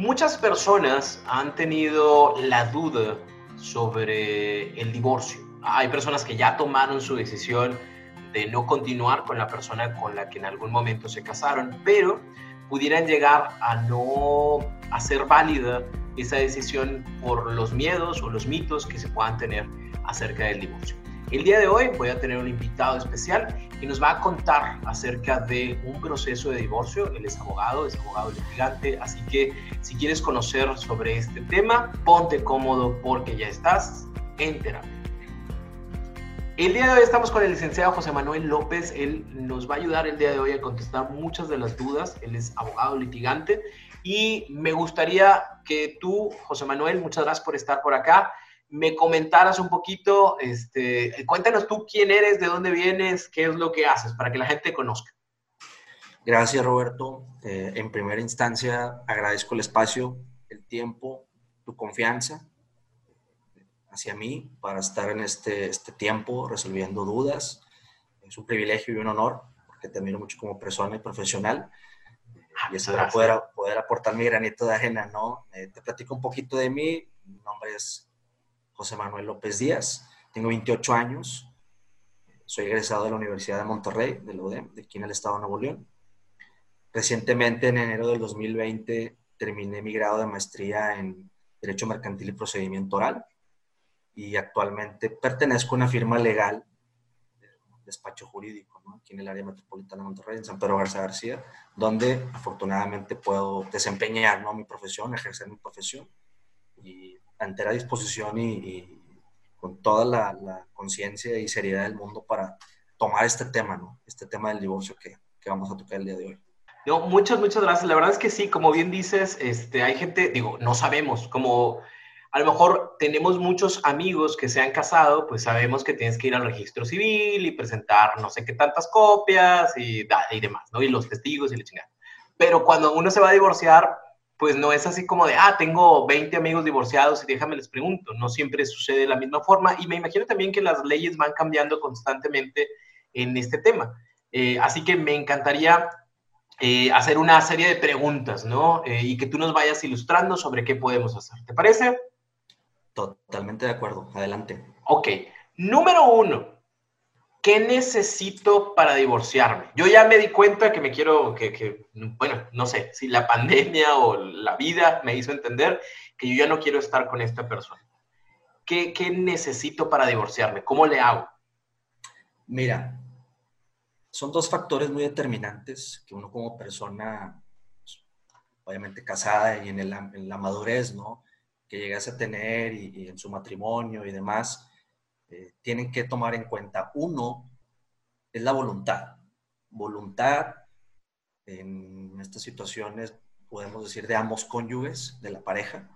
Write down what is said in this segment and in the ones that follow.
Muchas personas han tenido la duda sobre el divorcio. Hay personas que ya tomaron su decisión de no continuar con la persona con la que en algún momento se casaron, pero pudieran llegar a no hacer válida esa decisión por los miedos o los mitos que se puedan tener acerca del divorcio. El día de hoy voy a tener un invitado especial que nos va a contar acerca de un proceso de divorcio. Él es abogado, es abogado litigante, así que si quieres conocer sobre este tema, ponte cómodo porque ya estás en terapia. El día de hoy estamos con el licenciado José Manuel López. Él nos va a ayudar el día de hoy a contestar muchas de las dudas. Él es abogado litigante y me gustaría que tú, José Manuel, muchas gracias por estar por acá me comentaras un poquito, este, cuéntanos tú quién eres, de dónde vienes, qué es lo que haces, para que la gente conozca. Gracias, Roberto. Eh, en primera instancia, agradezco el espacio, el tiempo, tu confianza hacia mí para estar en este, este tiempo resolviendo dudas. Es un privilegio y un honor, porque te admiro mucho como persona y profesional. Ah, y espero poder, poder aportar mi granito de ajena, ¿no? Eh, te platico un poquito de mí. Mi nombre es José Manuel López Díaz, tengo 28 años, soy egresado de la Universidad de Monterrey, de la UDEM, de aquí en el estado de Nuevo León. Recientemente, en enero del 2020, terminé mi grado de maestría en Derecho Mercantil y Procedimiento Oral y actualmente pertenezco a una firma legal, despacho jurídico, aquí en el área metropolitana de Monterrey, en San Pedro Garza García, donde afortunadamente puedo desempeñar mi profesión, ejercer mi profesión y entera disposición y, con toda la, conciencia y seriedad del mundo para tomar este tema, ¿no? Este tema del divorcio que, que, vamos a tocar el día de hoy. No, muchas, muchas gracias. La verdad es que sí, como bien dices, este, hay gente, digo, no sabemos, como a lo mejor tenemos muchos amigos que se han casado, pues sabemos que tienes que ir al registro civil y presentar no sé qué tantas copias y, y demás, ¿no? Y los testigos y la chingada. Pero cuando uno se va a divorciar, pues no es así como de, ah, tengo 20 amigos divorciados y déjame les pregunto. No siempre sucede de la misma forma y me imagino también que las leyes van cambiando constantemente en este tema. Eh, así que me encantaría eh, hacer una serie de preguntas, ¿no? Eh, y que tú nos vayas ilustrando sobre qué podemos hacer. ¿Te parece? Totalmente de acuerdo. Adelante. Ok. Número uno, ¿qué necesito para divorciarme? Yo ya me di cuenta que me quiero, que, bueno, no sé, si la pandemia o la vida me hizo entender que yo ya no quiero estar con esta persona. ¿Qué, necesito para divorciarme? ¿Cómo le hago? Mira, son dos factores muy determinantes que uno como persona, obviamente casada y en, la madurez, ¿no? Que llegase a tener y en su matrimonio y demás, eh, tienen que tomar en cuenta. Uno es la voluntad. Voluntad en estas situaciones, podemos decir, de ambos cónyuges, de la pareja,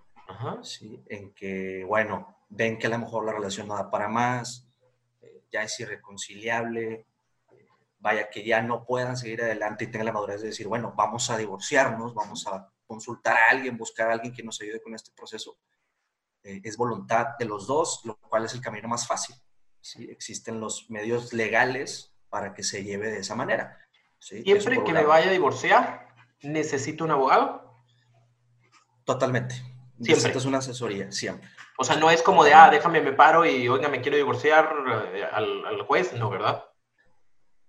¿sí? en que, bueno, ven que a lo mejor la relación no da para más, eh, ya es irreconciliable, eh, vaya que ya no puedan seguir adelante y tengan la madurez de decir, bueno, vamos a divorciarnos, vamos a consultar a alguien, buscar a alguien que nos ayude con este proceso eh, es voluntad de los dos, lo cual es el camino más fácil. ¿sí? Existen los medios legales para que se lleve de esa manera. Siempre que me vaya a divorciar, ¿necesito un abogado? Totalmente. Siempre. Necesitas una asesoría, siempre. O sea, no es como de, ah, déjame, me paro y, oiga, me quiero divorciar eh, al, al juez, no, ¿verdad?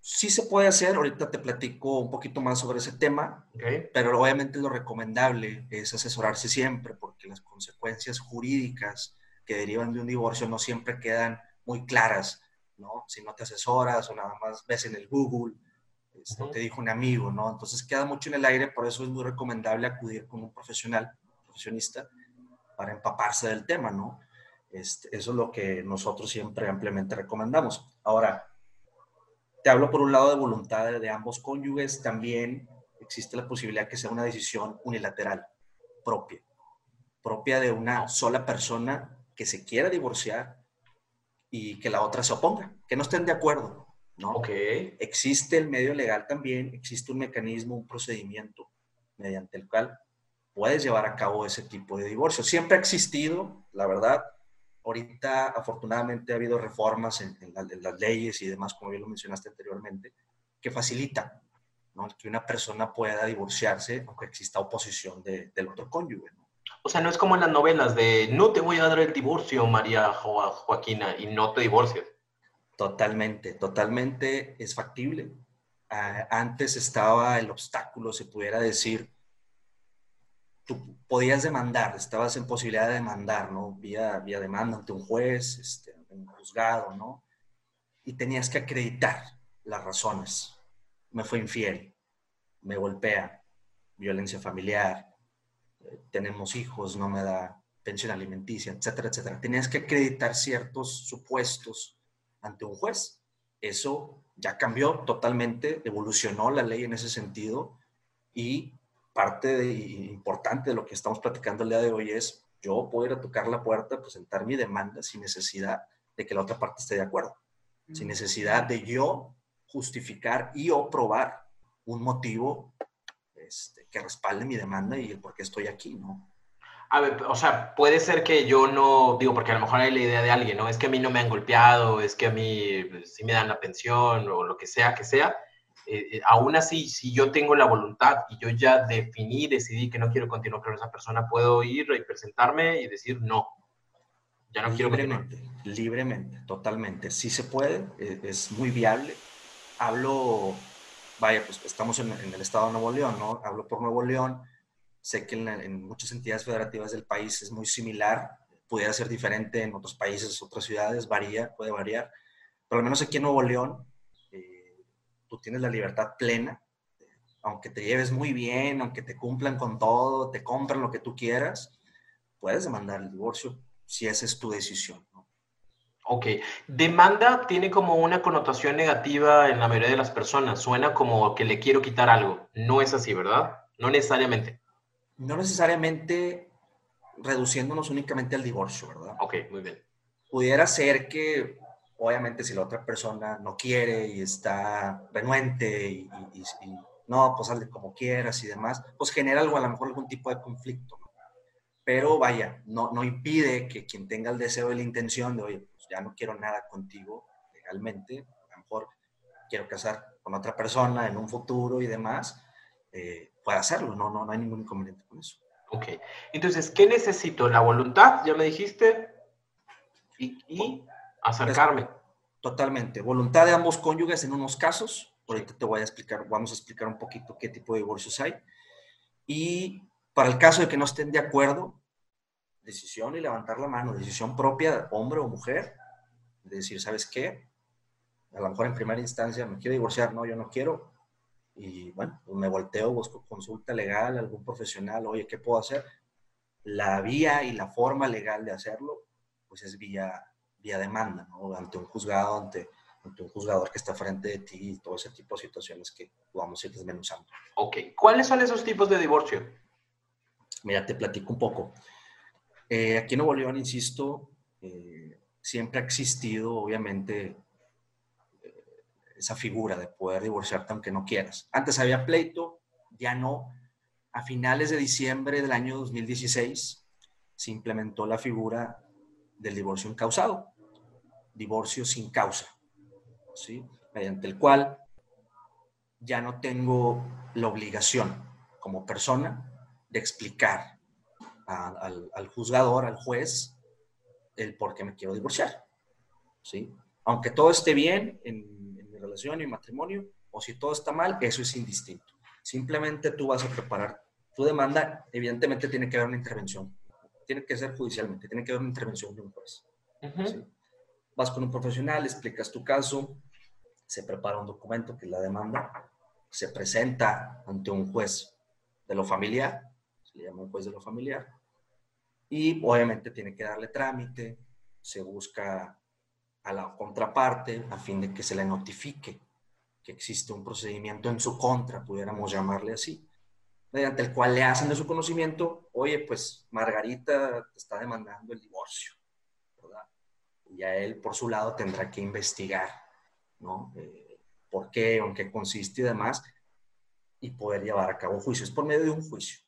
Sí se puede hacer, ahorita te platico un poquito más sobre ese tema, pero obviamente lo recomendable es asesorarse siempre porque las consecuencias jurídicas que derivan de un divorcio no siempre quedan muy claras, ¿no? Si no te asesoras o nada más ves en el Google, esto te dijo un amigo, ¿no? Entonces queda mucho en el aire, por eso es muy recomendable acudir con un profesional, profesionista, para empaparse del tema, ¿no? Este, eso es lo que nosotros siempre ampliamente recomendamos. Ahora, te hablo por un lado de voluntad de ambos cónyuges, también existe la posibilidad que sea una decisión unilateral. propia, propia de una sola persona que se quiera divorciar y que la otra se oponga, que no estén de acuerdo, ¿no? Ok. Existe el medio legal también, existe un mecanismo, un procedimiento mediante el cual puedes llevar a cabo ese tipo de divorcio. Siempre ha existido, la verdad. Ahorita, afortunadamente, ha habido reformas en, las leyes y demás, como bien lo mencionaste anteriormente, que facilitan ¿no? que una persona pueda divorciarse aunque exista oposición del otro cónyuge. O sea, no es como en las novelas de no te voy a dar el divorcio, María Joaquina, y no te divorcias. Totalmente, totalmente es factible. Ah, antes estaba el obstáculo, se pudiera decir, tú podías demandar, estabas en posibilidad de demandar, ¿no? Vía, vía demanda ante un juez, este, un juzgado, ¿no? Y tenías que acreditar las razones. Me fue infiel, me golpea, violencia familiar, eh, tenemos hijos, no me da pensión alimenticia, etcétera, etcétera. Tenías que acreditar ciertos supuestos ante un juez. Eso ya cambió totalmente, evolucionó la ley en ese sentido y parte de, importante de lo que estamos platicando el día de hoy es yo ir a tocar la puerta, presentar mi demanda sin necesidad de que la otra parte esté de acuerdo, sin necesidad de yo justificar y o probar un motivo este, que respalde mi demanda y el por qué estoy aquí, ¿no? A ver, o sea, puede ser que yo no, digo, porque a lo mejor hay la idea de alguien, ¿no? Es que a mí no me han golpeado, es que a mí pues, sí me dan la pensión o lo que sea que sea, eh, eh, aún así, si yo tengo la voluntad y yo ya definí, decidí que no quiero continuar con esa persona, puedo ir y presentarme y decir no. Ya no quiero libremente, libremente, totalmente. Sí se puede, eh, es muy viable. Hablo, vaya, pues estamos en, el estado de Nuevo León, ¿no? Hablo por Nuevo León. Sé que en, en muchas entidades federativas del país es muy similar. Pudiera ser diferente en otros países, otras ciudades, varía, puede variar. Pero al menos aquí en Nuevo León tú tienes la libertad plena, aunque te lleves muy bien, aunque te cumplan con todo, te compran lo que tú quieras, puedes demandar el divorcio si esa es tu decisión. Ok, demanda tiene como una connotación negativa en la mayoría de las personas, suena como que le quiero quitar algo, no es así, ¿verdad? No necesariamente. No necesariamente reduciéndonos únicamente al divorcio, ¿verdad? Ok, muy bien. Pudiera ser que Obviamente si la otra persona no quiere y está renuente y, no, pues hazle como quieras y demás, pues genera algo, a lo mejor algún tipo de conflicto. Pero vaya, no, no impide que quien tenga el deseo y la intención de, oye, pues ya no quiero nada contigo legalmente, a lo mejor quiero casar con otra persona en un futuro y demás, eh, puede hacerlo, no, no, no hay ningún inconveniente con eso. Ok, entonces, ¿qué necesito? La voluntad, ya me dijiste, y Acercarme. Totalmente. Voluntad de ambos cónyuges en unos casos. Ahorita te voy a explicar, vamos a explicar un poquito qué tipo de divorcios hay. Y para el caso de que no estén de acuerdo, decisión y levantar la mano, decisión propia, hombre o mujer, de decir, ¿sabes qué? A lo mejor en primera instancia me quiero divorciar, no, yo no quiero. Y bueno, pues me volteo, busco consulta legal, algún profesional, oye, ¿qué puedo hacer? La vía y la forma legal de hacerlo, pues es vía vía demanda, ¿no? Ante un juzgado, ante, ante, un juzgador que está frente de ti y todo ese tipo de situaciones que vamos a ir desmenuzando. Ok, ¿cuáles son esos tipos de divorcio? Mira, te platico un poco. Eh, aquí en Nuevo León, insisto, eh, siempre ha existido, obviamente, eh, esa figura de poder divorciarte aunque no quieras. Antes había pleito, ya no. A finales de diciembre del año 2016 se implementó la figura del divorcio incausado divorcio sin causa, ¿sí? mediante el cual ya no tengo la obligación como persona de explicar al, juzgador, al juez, el por qué me quiero divorciar. ¿sí? Aunque todo esté bien en, en mi relación y matrimonio, o si todo está mal, eso es indistinto. Simplemente tú vas a preparar tu demanda, evidentemente tiene que haber una intervención, tiene que ser judicialmente, tiene que haber una intervención de un juez. ¿sí? Vas con un profesional, explicas tu caso, se prepara un documento que es la demanda, se presenta ante un juez de lo familiar, se le llama un juez de lo familiar, y obviamente tiene que darle trámite, se busca a la contraparte a fin de que se le notifique que existe un procedimiento en su contra, pudiéramos llamarle así. mediante el cual le hacen de su conocimiento, oye, pues Margarita te está demandando el divorcio. Y a él, por su lado, tendrá que investigar, ¿no? Eh, ¿Por qué, en qué consiste y demás, y poder llevar a cabo un juicio. Es por medio de un juicio.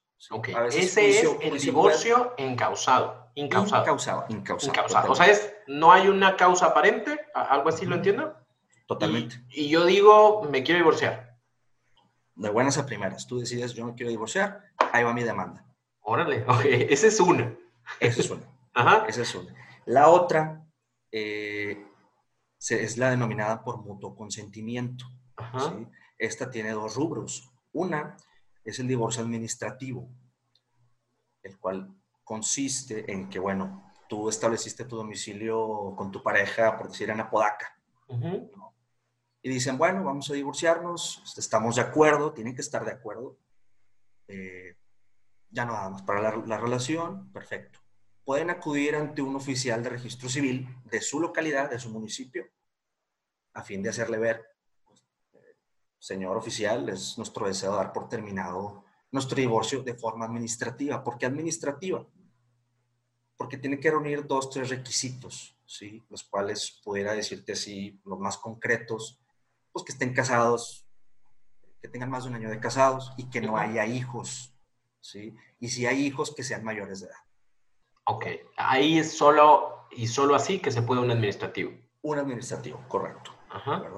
Ese es el divorcio encausado. Incausado. Incausado. Incausado. O sea, es, no hay una causa aparente, algo así, ¿lo entiendo? Totalmente. Y, yo digo, me quiero divorciar. De buenas a primeras. Tú decides, yo me quiero divorciar, ahí va mi demanda. Órale, ok. Esa es una. Esa es una. Ajá. Esa es una. La otra eh, es la denominada por mutuo consentimiento. Esta tiene dos rubros. Una es el divorcio administrativo, el cual consiste en que, bueno, tú estableciste tu domicilio con tu pareja, por decir, en Apodaca. Y dicen, bueno, vamos a divorciarnos, estamos de acuerdo, tienen que estar de acuerdo. Eh, ya no nada más para la, la, relación, perfecto. Pueden acudir ante un oficial de registro civil de su localidad, de su municipio, a fin de hacerle ver, pues, eh, señor oficial, es nuestro deseo dar por terminado nuestro divorcio de forma administrativa. ¿Por qué administrativa? Porque tiene que reunir dos, tres requisitos, ¿sí? Los cuales pudiera decirte así, los más concretos, pues que estén casados, que tengan más de un año de casados y que no haya hijos, ¿sí? Y si hay hijos, que sean mayores de edad. Ok, ahí es solo y solo así que se puede un administrativo. Un administrativo, correcto.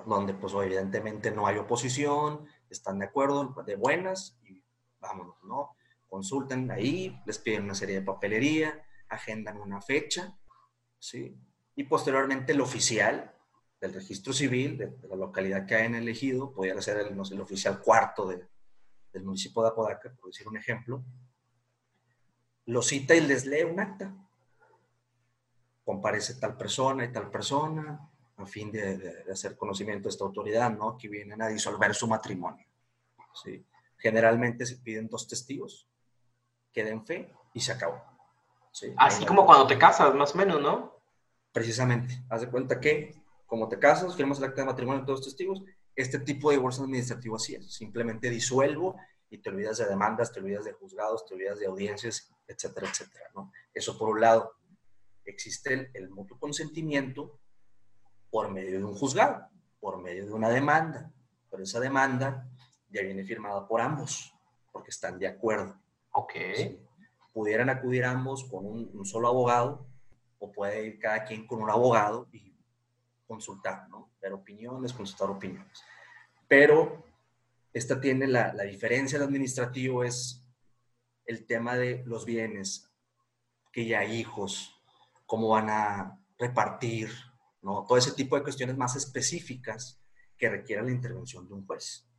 Donde pues evidentemente no hay oposición, están de acuerdo, de buenas y vámonos, ¿no? Consultan ahí, les piden una serie de papelería, agendan una fecha, ¿sí? Y posteriormente el oficial del registro civil de, la localidad que hayan elegido, pudiera ser el, no sé, el oficial cuarto del municipio de Apodaca, por decir un ejemplo, lo cita y les lee un acta. Comparece tal persona y tal persona, a fin de, hacer conocimiento de esta autoridad, ¿no? Que vienen a disolver su matrimonio. ¿sí? Generalmente se piden dos testigos que den fe y se acabó. Así como cuando te casas, más o menos, ¿no? Precisamente. Haz de cuenta que, como te casas, firmas el acta de matrimonio de todos los testigos, este tipo de divorcio administrativo así es. Simplemente disuelvo y te olvidas de demandas, te olvidas de juzgados, te olvidas de audiencias, etcétera, etcétera, ¿no? Eso por un lado. Existe el, el mutuo consentimiento por medio de un juzgado, por medio de una demanda, pero esa demanda ya viene firmada por ambos, porque están de acuerdo. Ok. Pudieran acudir ambos con un, solo abogado, o puede ir cada quien con un abogado y consultar, ¿no? Ver opiniones, consultar opiniones. Pero esta tiene la, la diferencia del administrativo es el tema de los bienes, que ya hijos, cómo van a repartir, ¿no? Todo ese tipo de cuestiones más específicas que requieran la intervención de un juez.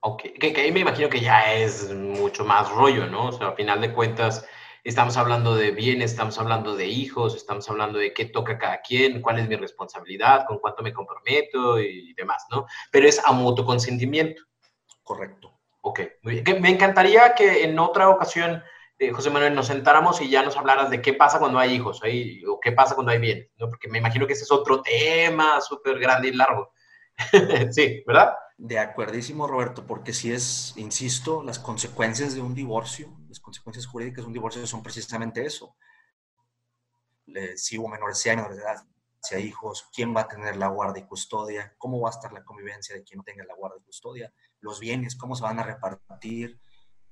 Ok, que, ahí me imagino que ya es mucho más rollo, ¿no? O sea, a final de cuentas, estamos hablando de bienes, estamos hablando de hijos, estamos hablando de qué toca cada quien, cuál es mi responsabilidad, con cuánto me comprometo y demás, ¿no? Pero es a mutuo consentimiento. Correcto. Ok, muy bien. Me encantaría que en otra ocasión eh, José Manuel, nos sentáramos y ya nos hablaras de qué pasa cuando hay hijos o qué pasa cuando hay bienes, ¿no? Porque me imagino que ese es otro tema súper grande y largo. sí, ¿verdad? De acuerdísimo, Roberto, porque si es, insisto, las consecuencias de un divorcio, las consecuencias jurídicas de un divorcio son precisamente eso. si hubo menores, si hay menores de edad, si hay hijos, quién va a tener la guardia y custodia, cómo va a estar la convivencia de quien no tenga la guardia y custodia, los bienes, cómo se van a repartir,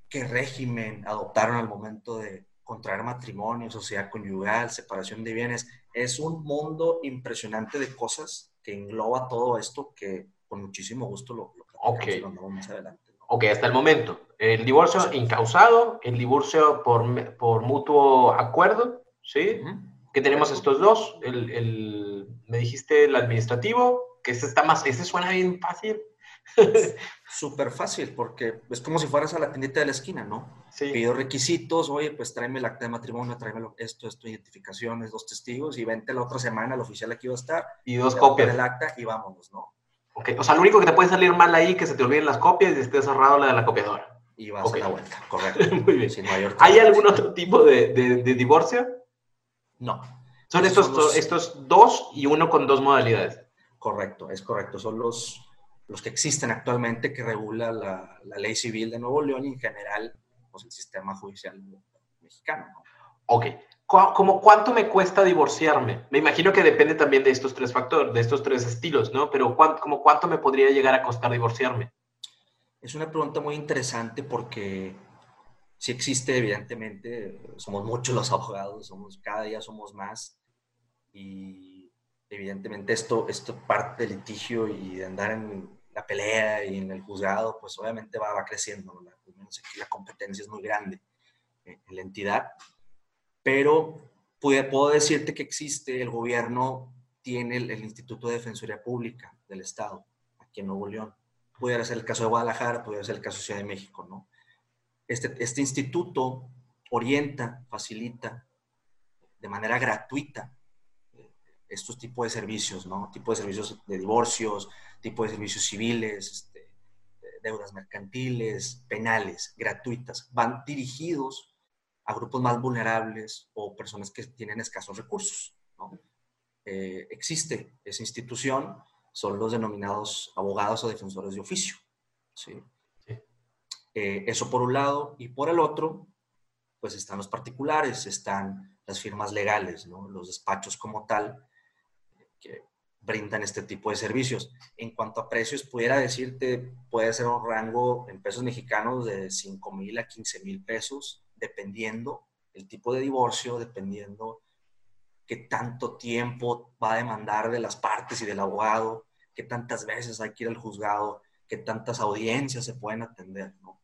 qué régimen adoptaron al momento de contraer matrimonio, sociedad conyugal, separación de bienes. Es un mundo impresionante de cosas que engloba todo esto que con muchísimo gusto lo, lo okay. más adelante. Ok, hasta el momento. El divorcio incausado, el divorcio por, por mutuo acuerdo, ¿sí? Que tenemos estos dos. El, el, me dijiste el administrativo, que este está más, este suena bien fácil. Súper fácil, porque es como si fueras a la tiendita de la esquina, ¿no? Sí. Pido requisitos, oye, pues tráeme el acta de matrimonio, tráeme esto, esto, identificaciones, dos testigos, y vente la otra semana, el oficial aquí va a estar. Y dos copias. del acta y vámonos, ¿no? Ok, o sea, lo único que te puede salir mal ahí que se te olviden las copias y esté cerrado la de la copiadora. Y vas a la vuelta, correcto. Muy bien. ¿Hay algún otro tipo de, de, divorcio? No. Son estos, estos dos y uno con dos modalidades. Correcto, es correcto. Son los, los que existen actualmente que regula la, ley civil de Nuevo León y en general pues, el sistema judicial mexicano. ¿no? Ok. ¿Cómo cuánto me cuesta divorciarme? Me imagino que depende también de estos tres factores, de estos tres estilos, ¿no? Pero ¿cuánto, como cuánto me podría llegar a costar divorciarme? Es una pregunta muy interesante porque sí existe, evidentemente, somos muchos los abogados, somos, cada día somos más y evidentemente esto, esto parte del litigio y de andar en la pelea y en el juzgado, pues obviamente va, va creciendo, ¿no? la competencia es muy grande en la entidad pero puedo decirte que existe, el gobierno tiene el, Instituto de Defensoría Pública del Estado, aquí en Nuevo León. Pudiera ser el caso de Guadalajara, pudiera ser el caso de Ciudad de México, ¿no? Este, este instituto orienta, facilita de manera gratuita eh, estos tipos de servicios, ¿no? Tipo de servicios de divorcios, tipo de servicios civiles, este, deudas mercantiles, penales, gratuitas. Van dirigidos a grupos más vulnerables o personas que tienen escasos recursos. Eh, existe esa institución, son los denominados abogados o defensores de oficio. ¿sí? Eh, eso por un lado, y por el otro, pues están los particulares, están las firmas legales, los despachos como tal, que brindan este tipo de servicios. En cuanto a precios, pudiera decirte, puede ser un rango en pesos mexicanos de 5 mil a 15 mil pesos dependiendo el tipo de divorcio, dependiendo qué tanto tiempo va a demandar de las partes y del abogado, qué tantas veces hay que ir al juzgado, qué tantas audiencias se pueden atender, ¿no?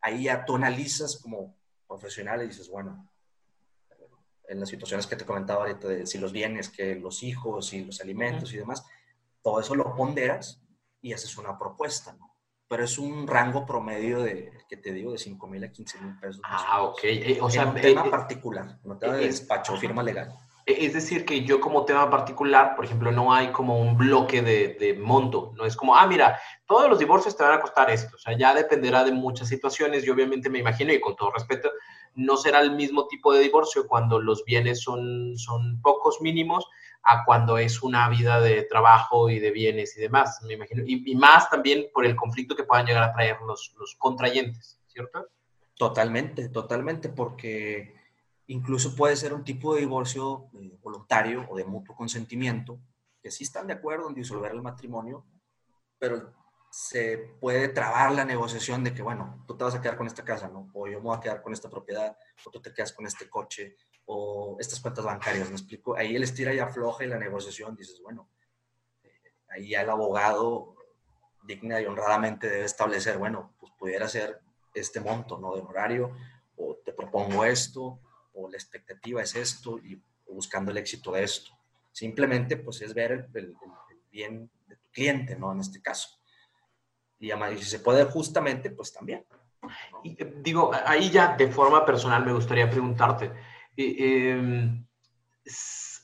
Ahí ya tú analizas como profesional y dices, bueno, en las situaciones que te comentaba ahorita, de si los bienes, que los hijos y los alimentos y demás, todo eso lo ponderas y haces una propuesta, ¿no? pero es un rango promedio de, que te digo, de 5 mil a 15 mil pesos. Ah, ok. Eh, o sea, un tema eh, particular, no tema de despacho, firma legal. E, es decir, que yo como tema particular, por ejemplo, no hay como un bloque de, de, monto, no es como, ah, mira, todos los divorcios te van a costar esto, o sea, ya dependerá de muchas situaciones, yo obviamente me imagino, y con todo respeto, no será el mismo tipo de divorcio cuando los bienes son, son pocos mínimos a cuando es una vida de trabajo y de bienes y demás, me imagino. Y, más también por el conflicto que puedan llegar a traer los, los contrayentes, ¿cierto? Totalmente, totalmente, porque incluso puede ser un tipo de divorcio eh, voluntario o de mutuo consentimiento, que sí están de acuerdo en disolver el matrimonio, pero se puede trabar la negociación de que, bueno, tú te vas a quedar con esta casa, ¿no? O yo me voy a quedar con esta propiedad, o tú te quedas con este coche, o estas cuentas bancarias, ¿me explico? Ahí él estira y afloja y la negociación dices, bueno, eh, ahí ya el abogado digna y honradamente debe establecer, bueno, pues pudiera ser este monto, ¿no? De horario, o te propongo esto, o la expectativa es esto, y buscando el éxito de esto. Simplemente, pues es ver el, bien de tu cliente, ¿no? En este caso. Y, y si se puede justamente, pues también. Y, eh, digo, ahí ya de forma personal me gustaría preguntarte, Em,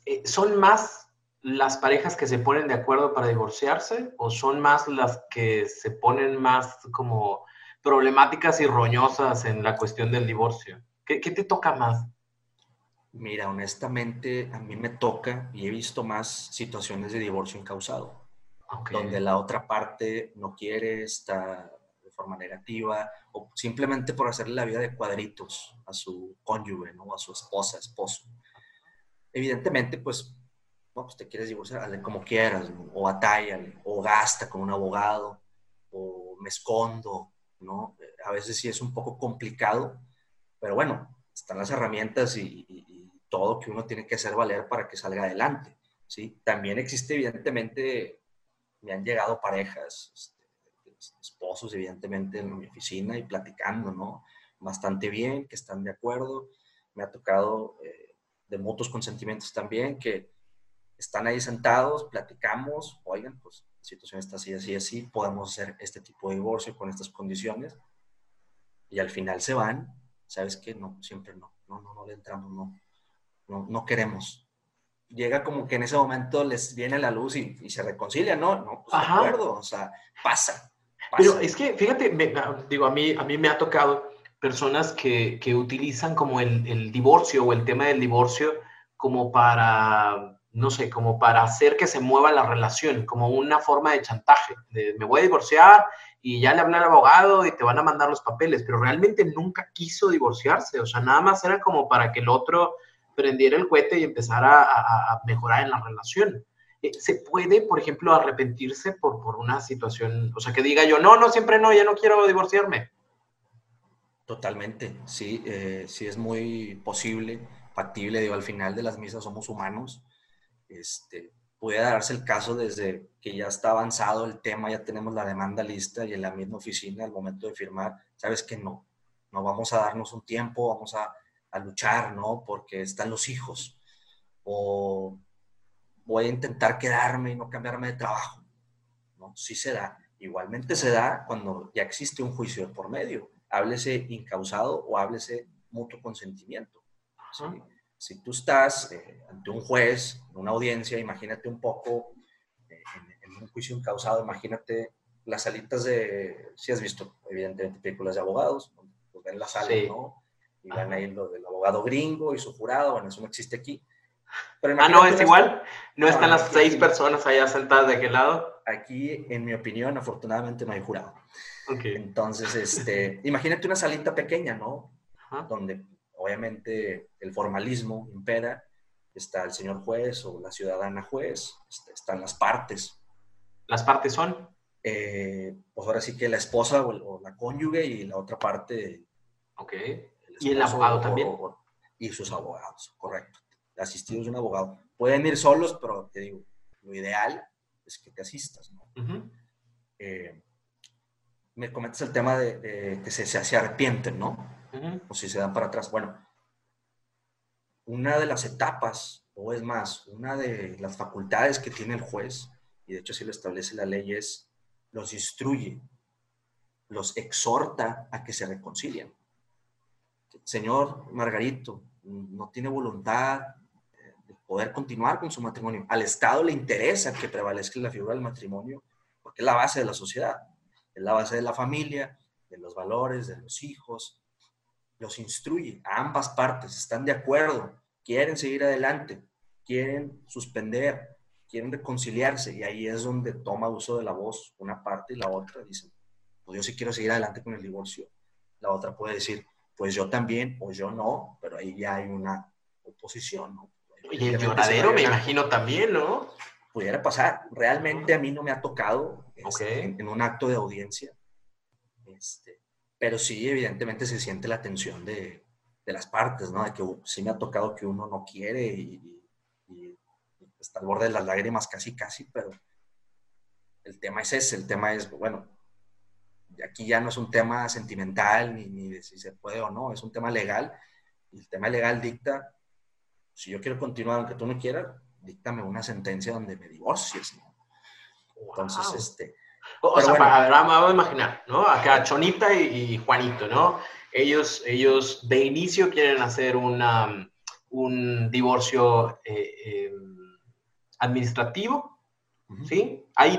eh, ¿son más las parejas que se ponen de acuerdo para divorciarse o son más las que se ponen más como problemáticas y roñosas en la cuestión del divorcio? ¿Qué, te toca más? Mira, honestamente, a mí me toca y he visto más situaciones de divorcio incausado, donde la otra parte no quiere, está forma negativa o simplemente por hacerle la vida de cuadritos a su cónyuge, ¿no? A su esposa, esposo. Evidentemente, pues, pues te quieres divorciar, hazle como quieras, o atállale, o gasta con un abogado, o me escondo, ¿no? A veces sí es un poco complicado, pero bueno, están las herramientas y, y todo que uno tiene que hacer valer para que salga adelante, ¿sí? También existe, evidentemente, me han llegado parejas, este, esposos, evidentemente, en mi oficina y platicando, ¿no? Bastante bien, que están de acuerdo. Me ha tocado eh, de mutuos consentimientos también, que están ahí sentados, platicamos, oigan, pues la situación está así, así, así, podemos hacer este tipo de divorcio con estas condiciones. Y al final se van, ¿sabes qué? No, siempre no, no, no, no le entramos, no, no, no queremos llega como que en ese momento les viene la luz y, se reconcilia, ¿no? No, pues de acuerdo, o sea, pasa. Pero es que, fíjate, digo, a mí, a mí me ha tocado personas que, que utilizan como el, el, divorcio o el tema del divorcio como para no sé, como para hacer que se mueva la relación, como una forma de chantaje, de me voy a divorciar y ya le hablé al abogado y te van a mandar los papeles, pero realmente nunca quiso divorciarse, o sea, nada más era como para que el otro prendiera el cohete y empezara a, mejorar en la relación. Eh, ¿Se puede, por ejemplo, arrepentirse por, por una situación, o sea, que diga yo, no, no, siempre no, ya no quiero divorciarme? Totalmente, sí, eh, sí es muy posible, factible, digo, al final de las misas somos humanos, este, puede darse el caso desde que ya está avanzado el tema, ya tenemos la demanda lista y en la misma oficina al momento de firmar, sabes que no, no vamos a darnos un tiempo, vamos a, a luchar, ¿no? Porque están los hijos. O voy a intentar quedarme y no cambiarme de trabajo, ¿no? Sí se da. Igualmente se da cuando ya existe un juicio por medio, háblese incausado o háblese mutuo consentimiento. ¿sí? si tú estás eh, ante un juez, en una audiencia, imagínate un poco eh, en, un juicio incausado, imagínate las salitas de, si has visto evidentemente películas de abogados, pues ven la sala, ¿no? Y van ahí lo del abogado gringo y su jurado, bueno, eso no existe aquí. ah, no, es igual, no, están las seis personas allá sentadas de aquel lado. Aquí, en mi opinión, afortunadamente no hay jurado. Okay. Entonces, este, imagínate una salita pequeña, ¿no? Donde obviamente el formalismo impera, está el señor juez o la ciudadana juez, este, están las partes. ¿Las partes son? Eh, pues ahora sí que la esposa o, la cónyuge y la otra parte. Ok. ¿Y el abogado también? y sus abogados, correcto. Asistidos de un abogado. Pueden ir solos, pero te digo, lo ideal es que te asistas. ¿no? Eh, me comentas el tema de, que se, se arrepienten, ¿no? o si se dan para atrás. Bueno, una de las etapas, o es más, una de las facultades que tiene el juez, y de hecho así lo establece la ley, es los instruye, los exhorta a que se reconcilien. Señor Margarito, no tiene voluntad de poder continuar con su matrimonio. Al Estado le interesa que prevalezca la figura del matrimonio porque es la base de la sociedad, es la base de la familia, de los valores, de los hijos, los instruye a ambas partes, están de acuerdo, quieren seguir adelante, quieren suspender, quieren reconciliarse y ahí es donde toma uso de la voz una parte y la otra dice, pues yo sí quiero seguir adelante con el divorcio. La otra puede decir, pues yo también o yo no, pero ahí ya hay una oposición, ¿no? Y el lloradero me imagino también, ¿no? Pudiera pasar. Realmente a mí no me ha tocado este, en, en, un acto de audiencia. Este, pero sí, evidentemente se siente la tensión de, de las partes, ¿no? De que uh, sí me ha tocado que uno no quiere y, está al borde de las lágrimas casi, casi, pero el tema es ese, el tema es, bueno, aquí ya no es un tema sentimental ni, ni de si se puede o no, es un tema legal y el tema legal dicta, si yo quiero continuar aunque tú no quieras, díctame una sentencia donde me divorcies, ¿no? Entonces, este, o, sea, vamos a imaginar, ¿no? Acá Chonita y, Juanito, ¿no? Ellos, ellos de inicio quieren hacer una, un divorcio eh, eh, administrativo, ¿sí? Ahí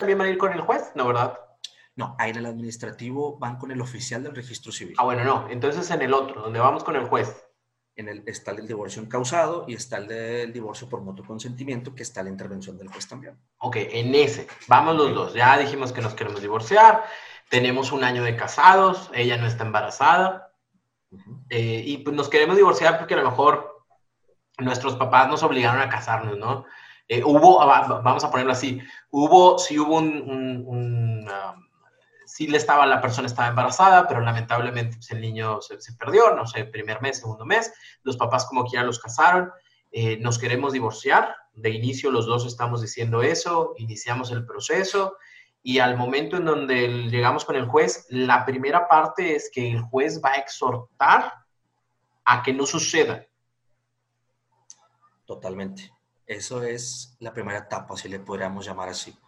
¿También van a ir con el juez? No, ¿verdad? No, ahí en el administrativo van con el oficial del registro civil. Ah, bueno, no. Entonces en el otro, donde vamos con el juez. En el, está el divorcio encausado y está el del divorcio por mutuo consentimiento, que está la intervención del juez también. Ok, en ese. Vamos los dos. Ya dijimos que nos queremos divorciar. Tenemos un año de casados. Ella no está embarazada. Eh, y pues nos queremos divorciar porque a lo mejor nuestros papás nos obligaron a casarnos, ¿no? Eh, hubo, vamos a ponerlo así, hubo, sí hubo un, um, sí le estaba, la persona estaba embarazada, pero lamentablemente pues, el niño se, perdió, no sé, primer mes, segundo mes, los papás como quiera los casaron, eh, nos queremos divorciar, de inicio los dos estamos diciendo eso, iniciamos el proceso y al momento en donde llegamos con el juez, la primera parte es que el juez va a exhortar a que no suceda. Totalmente. Eso es la primera etapa, si le podríamos llamar así.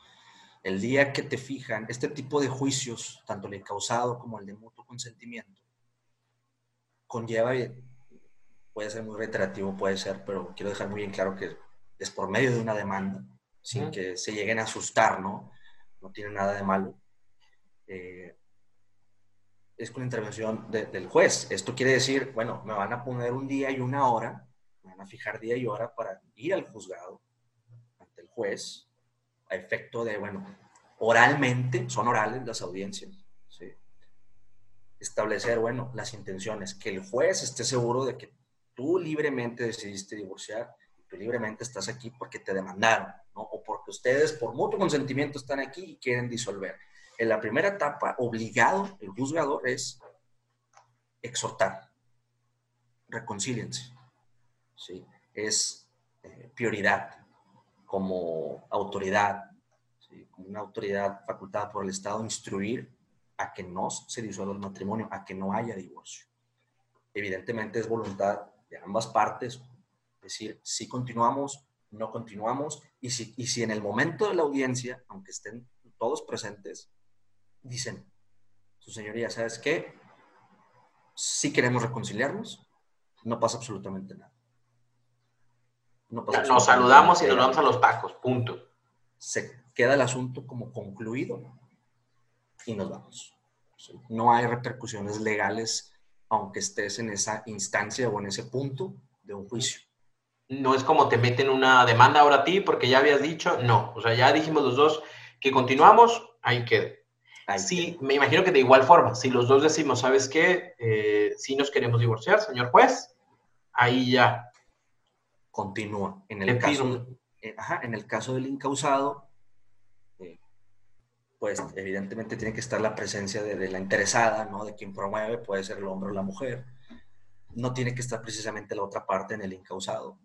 El día que te fijan, este tipo de juicios, tanto el causado como el de mutuo consentimiento, conlleva, puede ser muy reiterativo, puede ser, pero quiero dejar muy bien claro que es por medio de una demanda, sin que se lleguen a asustar, ¿no? No tiene nada de malo. Eh, es con intervención del juez. Esto quiere decir, bueno, me van a poner un día y una hora, me van a fijar día y hora para ir al juzgado ante el juez a efecto de, bueno, oralmente, son orales las audiencias, ¿sí? establecer, bueno, las intenciones, que el juez esté seguro de que tú libremente decidiste divorciar, tú libremente estás aquí porque te demandaron, ¿no? O porque ustedes por mutuo consentimiento están aquí y quieren disolver. En la primera etapa, obligado el juzgador es exhortar, reconcíliense, Es eh, prioridad como autoridad, como una autoridad facultada por el Estado, instruir a que no se disuelva el matrimonio, a que no haya divorcio. Evidentemente es voluntad de ambas partes, decir, si continuamos, no continuamos, y si, y si en el momento de la audiencia, aunque estén todos presentes, dicen, su señoría, ¿sabes qué? Si queremos reconciliarnos, no pasa absolutamente nada. Nos saludamos y nos vamos a los tacos, punto. Se queda el asunto como concluido y nos vamos. No hay repercusiones legales, aunque estés en esa instancia o en ese punto de un juicio. No es como te meten una demanda ahora a ti porque ya habías dicho, no, o sea, ya dijimos los dos que continuamos, ahí quede. Sí, me imagino que de igual forma, si los dos decimos, ¿sabes qué? Eh, si nos queremos divorciar, señor juez, ahí ya. Continúa. En el, caso, eh, en el caso del incausado, eh, pues evidentemente tiene que estar la presencia de, de, la interesada, ¿no? De quien promueve, puede ser el hombre o la mujer. No tiene que estar precisamente la otra parte en el incausado.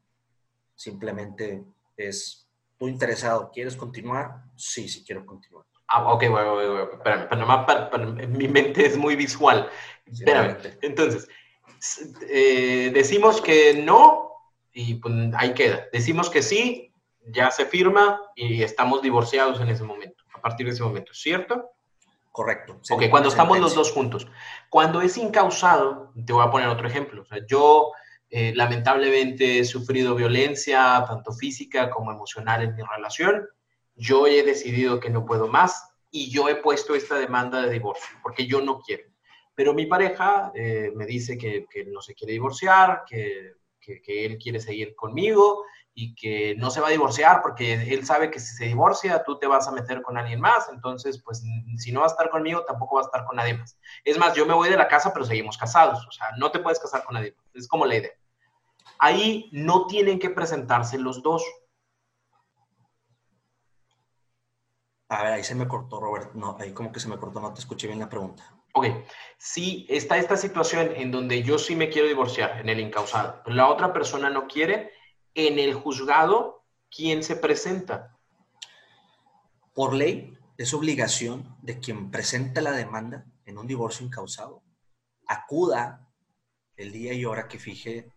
Simplemente es, tú interesado, ¿quieres continuar? Sí, sí quiero continuar. Ah, ok, bueno, bueno, espérame, para, mi mente es muy visual. Espérame. Entonces, eh, decimos que no y pues ahí queda. Decimos que sí, ya se firma y estamos divorciados en ese momento, a partir de ese momento, ¿cierto? Correcto. Ok, cuando estamos los dos juntos. Cuando es incausado, te voy a poner otro ejemplo. O sea, yo eh, lamentablemente he sufrido violencia, tanto física como emocional en mi relación yo he decidido que no puedo más y yo he puesto esta demanda de divorcio porque yo no quiero. Pero mi pareja eh, me dice que, que, no se quiere divorciar, que, que, él quiere seguir conmigo y que no se va a divorciar porque él sabe que si se divorcia tú te vas a meter con alguien más, entonces pues si no va a estar conmigo tampoco va a estar con nadie más. Es más, yo me voy de la casa pero seguimos casados, o sea, no te puedes casar con nadie más, es como la idea. Ahí no tienen que presentarse los dos, A ver, ahí se me cortó, Robert. No, ahí como que se me cortó, no te escuché bien la pregunta. Ok, sí, está esta situación en donde yo sí me quiero divorciar en el incausado, pero la otra persona no quiere, en el juzgado, ¿quién se presenta? Por ley, es obligación de quien presenta la demanda en un divorcio incausado, acuda el día y hora que fije,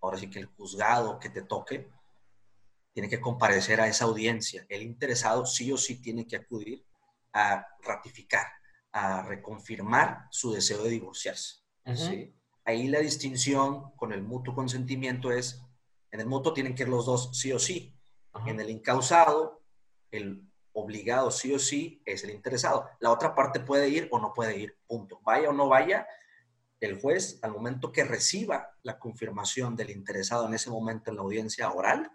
ahora sí que el juzgado que te toque, tiene que comparecer a esa audiencia. El interesado sí o sí tiene que acudir a ratificar, a reconfirmar su deseo de divorciarse. Ahí la distinción con el mutuo consentimiento es, en el mutuo tienen que ir los dos sí o sí. En el incausado, el obligado sí o sí es el interesado. La otra parte puede ir o no puede ir, punto. Vaya o no vaya, el juez, al momento que reciba la confirmación del interesado en ese momento en la audiencia oral,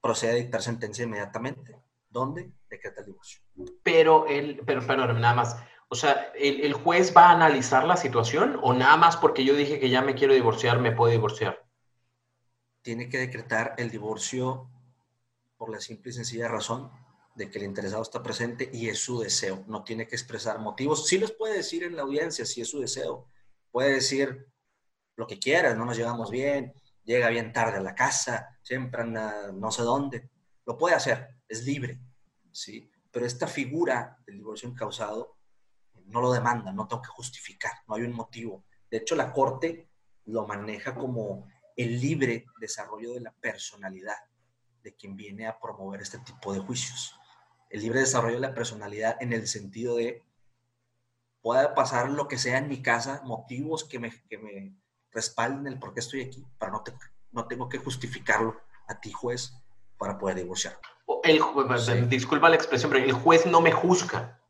procede a dictar sentencia inmediatamente. ¿Dónde? Decreta el divorcio. Pero, el, pero, perdón, nada más. O sea, ¿el, ¿el, juez va a analizar la situación o nada más porque yo dije que ya me quiero divorciar, me puedo divorciar? Tiene que decretar el divorcio por la simple y sencilla razón de que el interesado está presente y es su deseo. No tiene que expresar motivos. Sí les puede decir en la audiencia si es su deseo. Puede decir lo que quieras, no nos llevamos bien, llega bien tarde a la casa, siempre anda no sé dónde. Lo puede hacer, es libre, ¿sí? Pero esta figura del divorcio incausado no lo demanda, no tengo que justificar, no hay un motivo. De hecho, la Corte lo maneja como el libre desarrollo de la personalidad de quien viene a promover este tipo de juicios. El libre desarrollo de la personalidad en el sentido de pueda pasar lo que sea en mi casa, motivos que me, que me respalden el por qué estoy aquí, para no, no tengo que justificarlo a ti, juez, para poder divorciar. El, Disculpa la expresión, pero el juez no me juzga.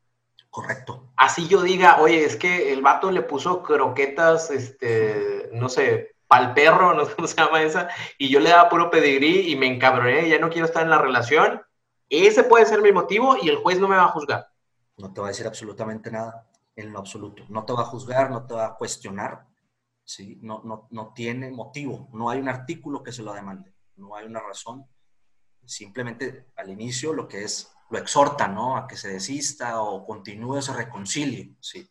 Correcto. Así yo diga, oye, es que el vato le puso croquetas, este, no sé, pal perro, no sé cómo se llama esa, y yo le daba puro pedigrí y me encabroné, ya no quiero estar en la relación. Ese puede ser mi motivo y el juez no me va a juzgar. No te va a decir absolutamente nada, en lo absoluto. No te va a juzgar, no te va a cuestionar, ¿sí? No, no, no tiene motivo, no hay un artículo que se lo demande, no hay una razón. Simplemente al inicio lo que es lo exhorta, ¿no? A que se desista o continúe, se reconcilie, ¿sí?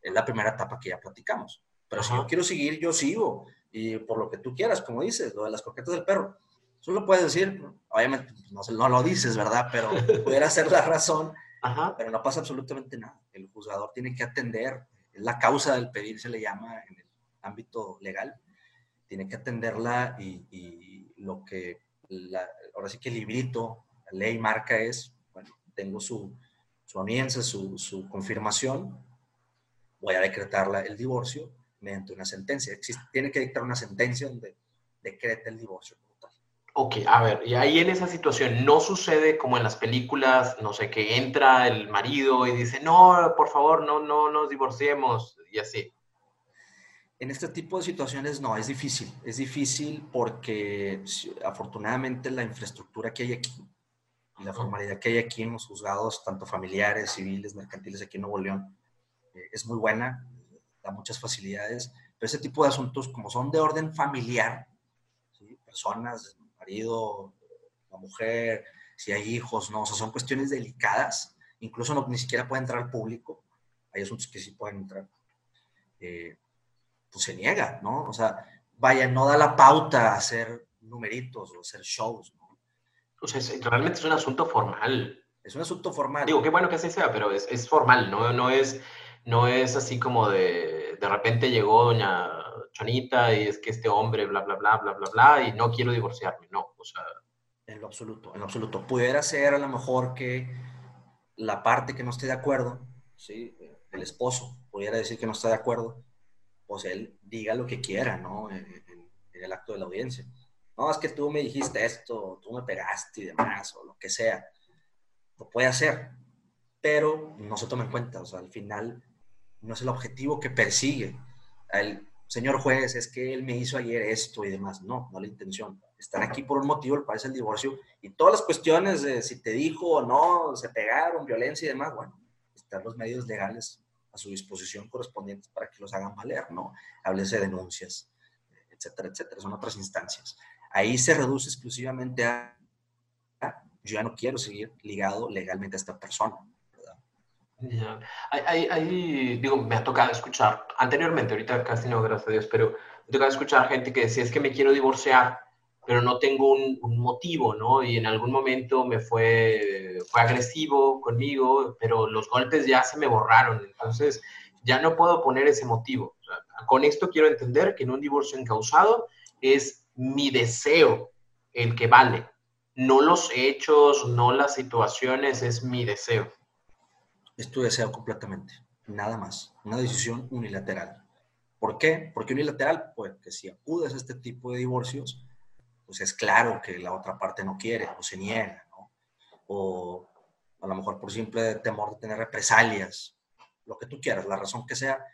Es la primera etapa que ya platicamos. Pero si yo quiero seguir, yo sigo. Y por lo que tú quieras, como dices, lo de las croquetas del perro. Eso lo puedes decir, obviamente no, no lo dices, ¿verdad? Pero pudiera ser la razón, pero no pasa absolutamente nada. El juzgador tiene que atender, la causa del pedir se le llama en el ámbito legal, tiene que atenderla y, y lo que, la, ahora sí que el librito ley marca es, bueno, tengo su, su audiencia, su, su, confirmación, voy a decretar el divorcio mediante una sentencia. Existe, tiene que dictar una sentencia donde decreta el divorcio. Ok, a ver, y ahí en esa situación no sucede como en las películas, no sé, que entra el marido y dice, no, por favor, no, no nos divorciemos y así. En este tipo de situaciones no, es difícil. Es difícil porque afortunadamente la infraestructura que hay aquí la formalidad que hay aquí en los juzgados, tanto familiares, civiles, mercantiles aquí en Nuevo León, eh, es muy buena, da muchas facilidades, pero ese tipo de asuntos, como son de orden familiar, personas, marido, la mujer, si hay hijos, no, o sea, son cuestiones delicadas, incluso ni siquiera puede entrar al público, hay asuntos que sí pueden entrar, eh, pues se niega, ¿no? O sea, vaya, no da la pauta a hacer numeritos o hacer shows, ¿no? O sea, realmente es un asunto formal. Es un asunto formal. Digo, qué bueno que así sea, pero es, es formal, ¿no? No es, no es así como de, de repente llegó doña Chonita y es que este hombre, bla, bla, bla, bla, bla, bla, y no quiero divorciarme, no, o sea... En lo absoluto, en lo absoluto. Pudiera ser a lo mejor que la parte que no esté de acuerdo, ¿sí? El esposo pudiera decir que no está de acuerdo, pues él diga lo que quiera, ¿no? en el acto de la audiencia no, es que tú me dijiste esto, tú me pegaste y demás, o lo que sea. Lo puede hacer, pero no se toma en cuenta, o sea, al final no es el objetivo que persigue. El señor juez es que él me hizo ayer esto y demás. No, no la intención. Están aquí por un motivo, el país el divorcio, y todas las cuestiones de si te dijo o no, se pegaron, violencia y demás, bueno, están los medios legales a su disposición correspondientes para que los hagan valer, ¿no? Háblese de denuncias, etcétera, etcétera. Son otras instancias ahí se reduce exclusivamente a, yo ya no quiero seguir ligado legalmente a esta persona. Ya. Hay, digo, me ha tocado escuchar, anteriormente, ahorita casi no, gracias a Dios, pero me ha tocado escuchar gente que decía, es que me quiero divorciar, pero no tengo un, motivo, ¿no? Y en algún momento me fue, fue agresivo conmigo, pero los golpes ya se me borraron, entonces ya no puedo poner ese motivo. con esto quiero entender que en un divorcio encausado es mi deseo el que vale, no los hechos, no las situaciones, es mi deseo. Es tu deseo completamente, nada más, una decisión unilateral. ¿Por qué? Porque unilateral, pues que si acudes a este tipo de divorcios, pues es claro que la otra parte no quiere o se niega. O a lo mejor por simple temor de tener represalias, lo que tú quieras, la razón que sea,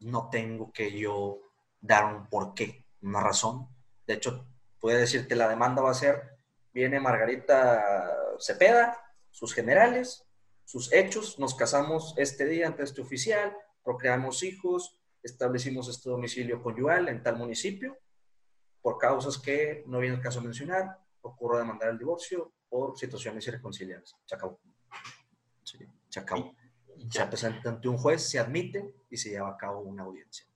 no tengo que yo dar un porqué, una razón de hecho, puede decir que la demanda va a ser, viene Margarita Cepeda, sus generales, sus hechos, nos casamos este día ante este oficial, procreamos hijos, establecimos este domicilio conyugal en tal municipio, por causas que no viene el caso a mencionar, ocurre demandar el divorcio por situaciones irreconciliables. Se acabó. se acabó. Se presenta ante un juez, se admite y se lleva a cabo una audiencia.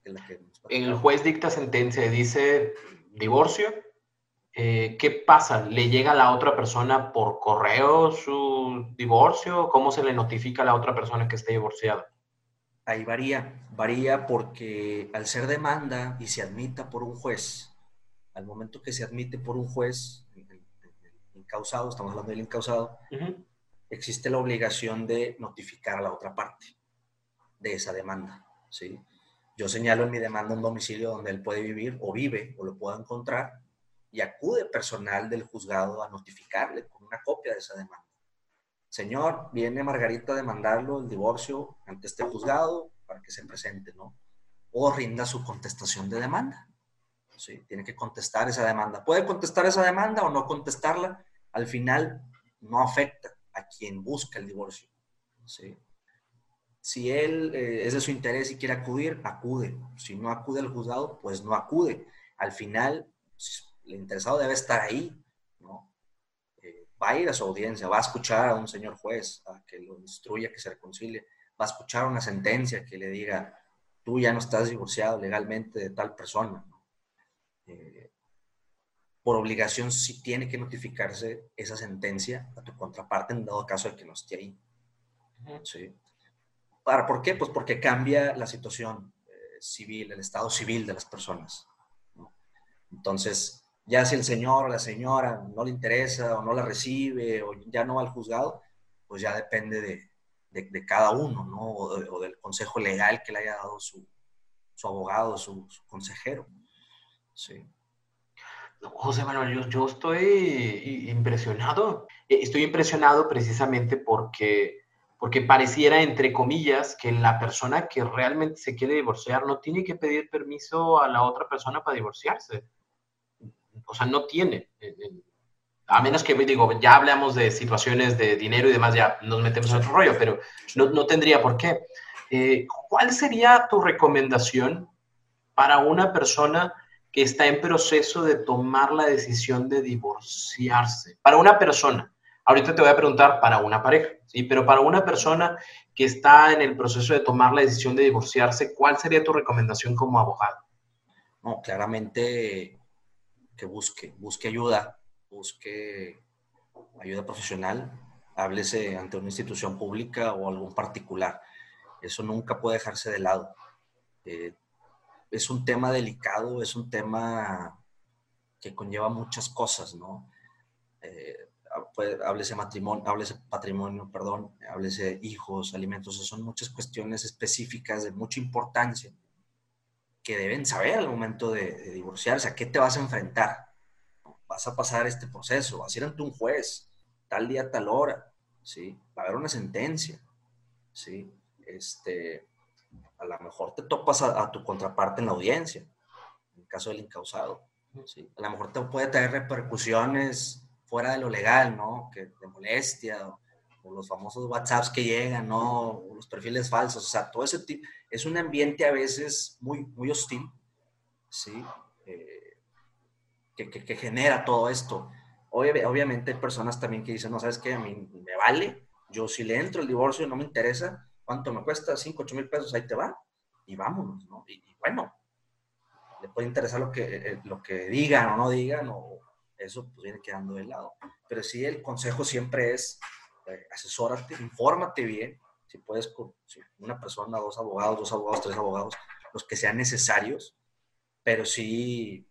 el juez dicta sentencia, dice divorcio, eh, ¿qué pasa? ¿Le llega a la otra persona por correo su divorcio? ¿Cómo se le notifica a la otra persona que esté divorciada? Ahí varía, varía porque al ser demanda y se admita por un juez, al momento que se admite por un juez, el, incausado, estamos hablando del incausado, existe la obligación de notificar a la otra parte de esa demanda, ¿sí? Yo señalo en mi demanda un domicilio donde él puede vivir o vive o lo puedo encontrar y acude personal del juzgado a notificarle con una copia de esa demanda. Señor, viene Margarita a demandarlo el divorcio ante este juzgado para que se presente, ¿no? O rinda su contestación de demanda. Sí, tiene que contestar esa demanda. Puede contestar esa demanda o no contestarla. Al final no afecta a quien busca el divorcio. ¿sí? Si él eh, es de su interés y quiere acudir, acude. Si no acude al juzgado, pues no acude. Al final, el interesado debe estar ahí, ¿no? Eh, va a ir a su audiencia, va a escuchar a un señor juez a que lo instruya, que se reconcilie, va a escuchar una sentencia que le diga, tú ya no estás divorciado legalmente de tal persona. Eh, por obligación sí tiene que notificarse esa sentencia a tu contraparte en dado caso de que no esté ahí. ¿Sí? ¿Para, ¿Por qué? Pues porque cambia la situación eh, civil, el estado civil de las personas. Entonces, ya si el señor o la señora no le interesa o no la recibe o ya no va al juzgado, pues ya depende de, de, cada uno, ¿no? O, del consejo legal que le haya dado su, su abogado, su, su consejero. Sí. José Manuel, yo, estoy impresionado. Eh, estoy impresionado precisamente porque, porque pareciera, entre comillas, que la persona que realmente se quiere divorciar no tiene que pedir permiso a la otra persona para divorciarse. O sea, no tiene. Eh, eh, a menos que, digo, ya hablamos de situaciones de dinero y demás, ya nos metemos en otro rollo, pero no, no tendría por qué. ¿Cuál sería tu recomendación para una persona que está en proceso de tomar la decisión de divorciarse. Para una persona, ahorita te voy a preguntar para una pareja, ¿sí? Pero para una persona que está en el proceso de tomar la decisión de divorciarse, ¿cuál sería tu recomendación como abogado? No, claramente que busque, busque ayuda, busque ayuda profesional, háblese ante una institución pública o algún particular. Eso nunca puede dejarse de lado. Eh, es un tema delicado, es un tema que conlleva muchas cosas, ¿no? Eh, háblese matrimonio, háblese patrimonio, perdón, háblese hijos, alimentos, son muchas cuestiones específicas de mucha importancia que deben saber al momento de, divorciarse, a qué te vas a enfrentar. Vas a pasar este proceso, vas a ir ante un juez, tal día, tal hora, ¿sí? Va a haber una sentencia, ¿sí? Este, a lo mejor te topas a, tu contraparte en la audiencia, en el caso del incausado. ¿sí? A lo mejor te puede traer repercusiones fuera de lo legal, ¿no? Que de molestia, o, los famosos WhatsApps que llegan, ¿no? O los perfiles falsos, o sea, todo ese tipo. Es un ambiente a veces muy, muy hostil, ¿sí? Eh, que, que, genera todo esto. obviamente hay personas también que dicen, no, ¿sabes qué? A mí me vale, yo si le entro el divorcio no me interesa, ¿Cuánto me cuesta? 5, 8 mil pesos, ahí te va. Y vámonos, ¿no? Y, bueno, le puede interesar lo que, eh, lo que digan o no digan, o eso pues viene quedando de lado. Pero sí, el consejo siempre es eh, asesórate, infórmate bien, si puedes con una persona, dos abogados, dos abogados, tres abogados, los que sean necesarios, pero sí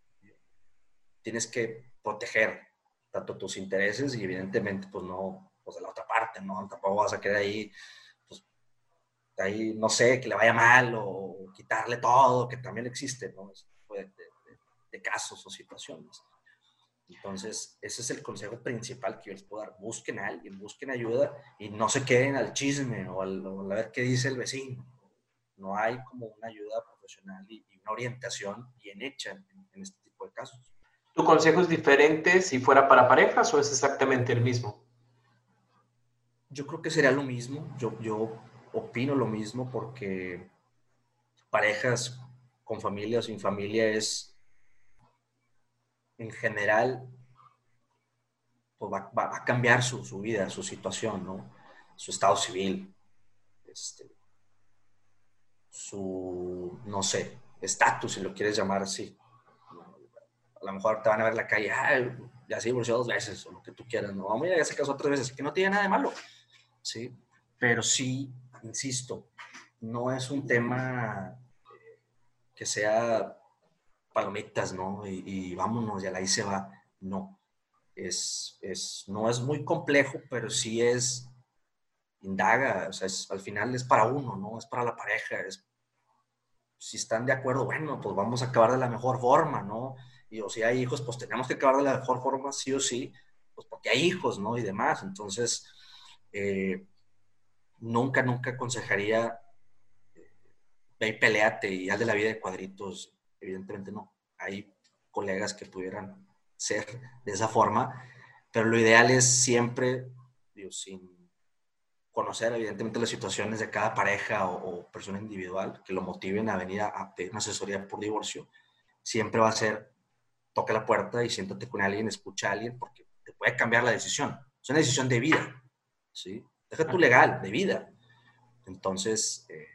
tienes que proteger tanto tus intereses y evidentemente pues no, pues de la otra parte, ¿no? Tampoco vas a quedar ahí ahí, no sé, que le vaya mal o quitarle todo, que también existe, ¿no? De, de, casos o situaciones. Entonces, ese es el consejo principal que yo les puedo dar. Busquen a alguien, busquen ayuda y no se queden al chisme o, al, a ver qué dice el vecino. No hay como una ayuda profesional y, una orientación bien hecha en, en, este tipo de casos. ¿Tu consejo es diferente si fuera para parejas o es exactamente el mismo? Yo creo que sería lo mismo. Yo, yo opino lo mismo porque parejas con familia o sin familia es, en general, pues va, a cambiar su, vida, su situación, ¿no? Su estado civil, este, su, no sé, estatus, si lo quieres llamar así. A lo mejor te van a ver la calle, ya se divorció dos veces, o lo que tú quieras, ¿no? Vamos, ya se casó tres veces, que no tiene nada de malo, ¿sí? Pero sí insisto, no es un tema que sea palomitas, ¿no? Y, vámonos, ya ahí se va. No. Es, es, no es muy complejo, pero sí es, indaga, o sea, al final es para uno, ¿no? Es para la pareja, es, si están de acuerdo, bueno, pues vamos a acabar de la mejor forma, ¿no? Y o si hay hijos, pues tenemos que acabar de la mejor forma, sí o sí, pues porque hay hijos, ¿no? Y demás. Entonces, eh, nunca, nunca aconsejaría, eh, ve y peleate y haz de la vida de cuadritos. Evidentemente no. Hay colegas que pudieran ser de esa forma, pero lo ideal es siempre, digo, sin conocer evidentemente las situaciones de cada pareja o, persona individual que lo motiven a venir a, pedir una asesoría por divorcio, siempre va a ser toca la puerta y siéntate con alguien, escucha a alguien, porque te puede cambiar la decisión. Es una decisión de vida, ¿sí? Deja tu legal, de vida. Entonces, eh,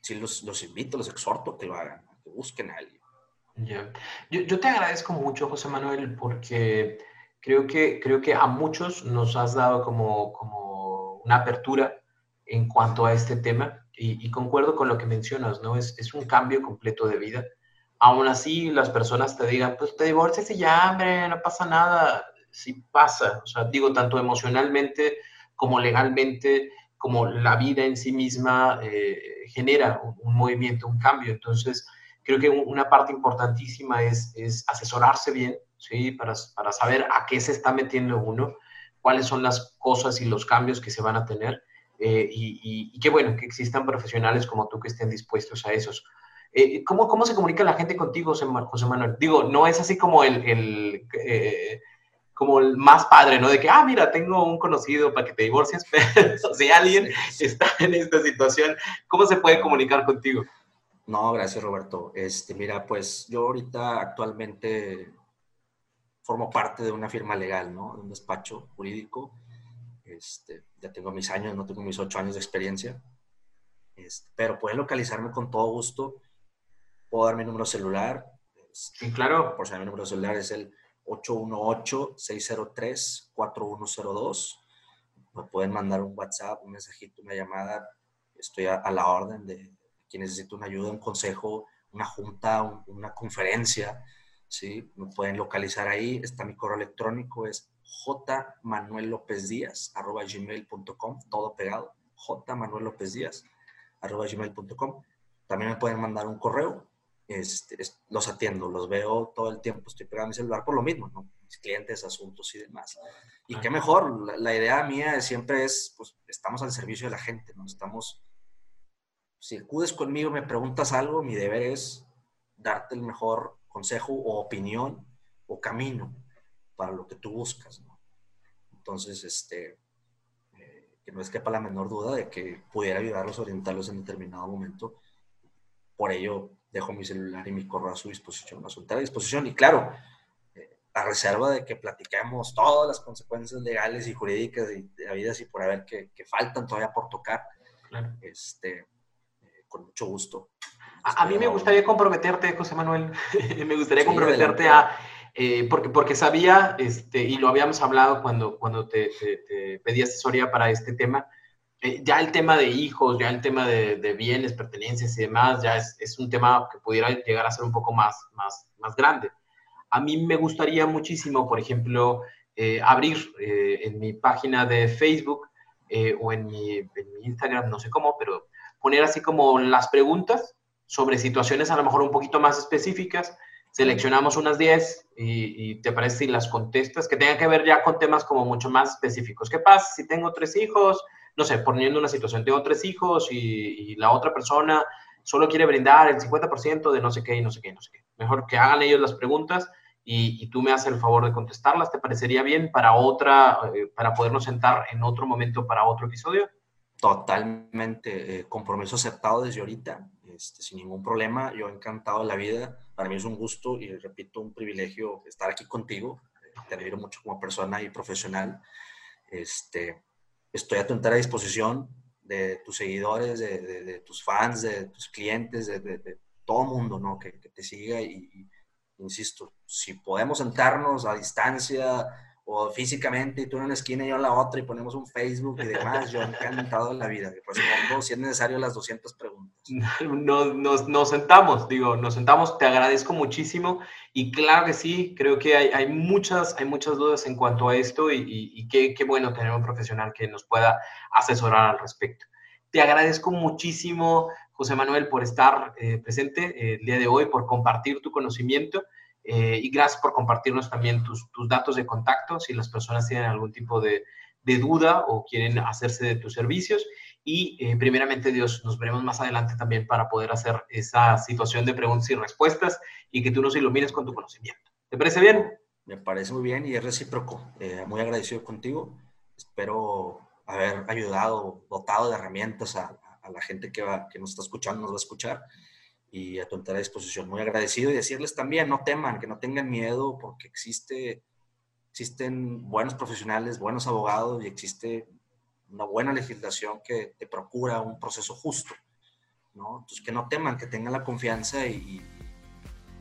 sí los, los, invito, los exhorto que lo hagan, que busquen a alguien. Yo, yo, te agradezco mucho, José Manuel, porque creo que, creo que a muchos nos has dado como, como una apertura en cuanto a este tema y, concuerdo con lo que mencionas, ¿no? Es, es, un cambio completo de vida. Aún así, las personas te digan, pues te divorcias y ya, hombre, no pasa nada. Sí pasa, o sea, digo, tanto emocionalmente como legalmente, como la vida en sí misma eh, genera un, movimiento, un cambio. Entonces, creo que una parte importantísima es, es asesorarse bien, ¿sí? Para, para saber a qué se está metiendo uno cuáles son las cosas y los cambios que se van a tener. Eh, y, qué bueno que existan profesionales como tú que estén dispuestos a esos. Eh, ¿cómo, ¿Cómo se comunica la gente contigo, José Manuel? Digo, no es así como el, el eh, como el más padre, ¿no? De que, ah, mira, tengo un conocido para que te divorcies, pero si alguien está en esta situación, ¿cómo se puede comunicar contigo? No, gracias, Roberto. Este, mira, pues yo ahorita actualmente formo parte de una firma legal, ¿no? De un despacho jurídico. Este, ya tengo mis años, no tengo mis ocho años de experiencia. Este, pero pueden localizarme con todo gusto. Puedo dar mi número celular. Este, sí, claro. Por si mi número celular es el 818-603-4102. Me pueden mandar un WhatsApp, un mensajito, una llamada. Estoy a, la orden de quien necesite una ayuda, un consejo, una junta, una conferencia ¿sí? Me pueden localizar ahí, está mi correo electrónico, es gmail.com todo pegado, gmail.com También me pueden mandar un correo, este, los atiendo, los veo todo el tiempo, estoy pegando mi celular por lo mismo, ¿no? Mis clientes, asuntos y demás. Y qué mejor, la, idea mía siempre es, pues, estamos al servicio de la gente, ¿no? Estamos, si acudes conmigo, me preguntas algo, mi deber es darte el mejor consejo o opinión o camino para lo que tú buscas. ¿no? Entonces, este, eh, que no es quepa la menor duda de que pudiera ayudarlos a orientarlos en determinado momento. Por ello, dejo mi celular y mi correo a su disposición, a su entera disposición. Y claro, eh, a reserva de que platiquemos todas las consecuencias legales y jurídicas la vida, si por haber que, que, faltan todavía por tocar, este, eh, con mucho gusto. A, mí me gustaría comprometerte, José Manuel, me gustaría comprometerte a, eh, porque, porque sabía, este, y lo habíamos hablado cuando, cuando te, pedí asesoría para este tema, eh, ya el tema de hijos, ya el tema de, bienes, pertenencias y demás, ya es, es, un tema que pudiera llegar a ser un poco más, más, más grande. A mí me gustaría muchísimo, por ejemplo, eh, abrir en mi página de Facebook o en mi, en mi Instagram, no sé cómo, pero poner así como las preguntas sobre situaciones a lo mejor un poquito más específicas. Seleccionamos unas 10 y, te parece si las contestas, que tengan que ver ya con temas como mucho más específicos. ¿Qué pasa si tengo tres hijos? No sé, poniendo una situación, tengo tres hijos y, la otra persona solo quiere brindar el 50% de no sé qué y no sé qué y no sé qué. Mejor que hagan ellos las preguntas y, tú me haces el favor de contestarlas. ¿Te parecería bien para otra, eh, para podernos sentar en otro momento para otro episodio? Totalmente, eh, compromiso aceptado desde ahorita. Este, sin ningún problema. Yo encantado de la vida. Para mí es un gusto y repito, un privilegio estar aquí contigo. Te admiro mucho como persona y profesional. Este, estoy a tu entera disposición de tus seguidores, de, tus fans, de tus clientes, de, todo el mundo ¿no? que, te siga. Y, insisto, si podemos sentarnos a distancia o físicamente, y tú en una esquina y yo en la otra, y ponemos un Facebook y demás, yo encantado de la vida. Respondo, si es necesario, las 200 preguntas. Nos, nos, nos, sentamos, digo, nos sentamos, te agradezco muchísimo, y claro que sí, creo que hay, hay muchas, hay muchas dudas en cuanto a esto, y, y, qué, qué bueno tener un profesional que nos pueda asesorar al respecto. Te agradezco muchísimo, José Manuel, por estar eh, presente eh, el día de hoy, por compartir tu conocimiento. Eh, y gracias por compartirnos también tus, tus, datos de contacto si las personas tienen algún tipo de, de duda o quieren hacerse de tus servicios. Y eh, primeramente, Dios, nos veremos más adelante también para poder hacer esa situación de preguntas y respuestas y que tú nos ilumines con tu conocimiento. ¿Te parece bien? Me parece muy bien y es recíproco. Eh, muy agradecido contigo. Espero haber ayudado, dotado de herramientas a, a la gente que, va, que nos está escuchando, nos va a escuchar y a tu entera disposición. Muy agradecido y decirles también, no teman, que no tengan miedo porque existe, existen buenos profesionales, buenos abogados y existe una buena legislación que te procura un proceso justo. ¿no? Entonces, que no teman, que tengan la confianza y,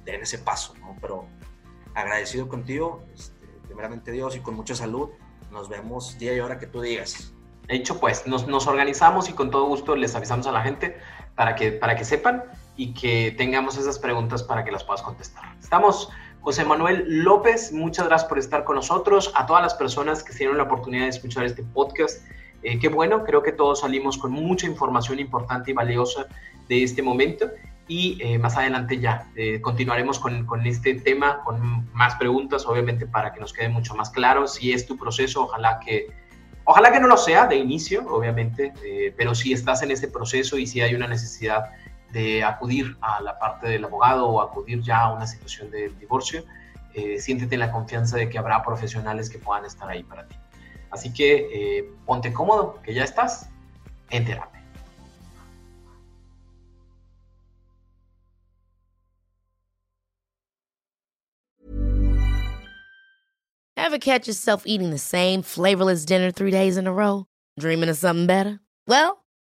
den ese paso, ¿no? Pero agradecido contigo, este, primeramente Dios, y con mucha salud. Nos vemos día y hora que tú digas. Hecho, pues, nos, nos organizamos y con todo gusto les avisamos a la gente para que, para que sepan y que tengamos esas preguntas para que las puedas contestar. Estamos, José Manuel López, muchas gracias por estar con nosotros, a todas las personas que tienen la oportunidad de escuchar este podcast. Eh, qué bueno, creo que todos salimos con mucha información importante y valiosa de este momento y eh, más adelante ya eh, continuaremos con, con, este tema, con más preguntas, obviamente para que nos quede mucho más claro si es tu proceso, ojalá que, ojalá que no lo sea de inicio, obviamente, eh, pero si estás en este proceso y si hay una necesidad de acudir a la parte del abogado o acudir ya a una situación de divorcio, eh, siéntete la confianza de que habrá profesionales que puedan estar ahí para ti. Así que eh, ponte cómodo, que ya estás en terapia. Ever catch yourself eating the same flavorless dinner three days in a row? Dreaming of something better? Well,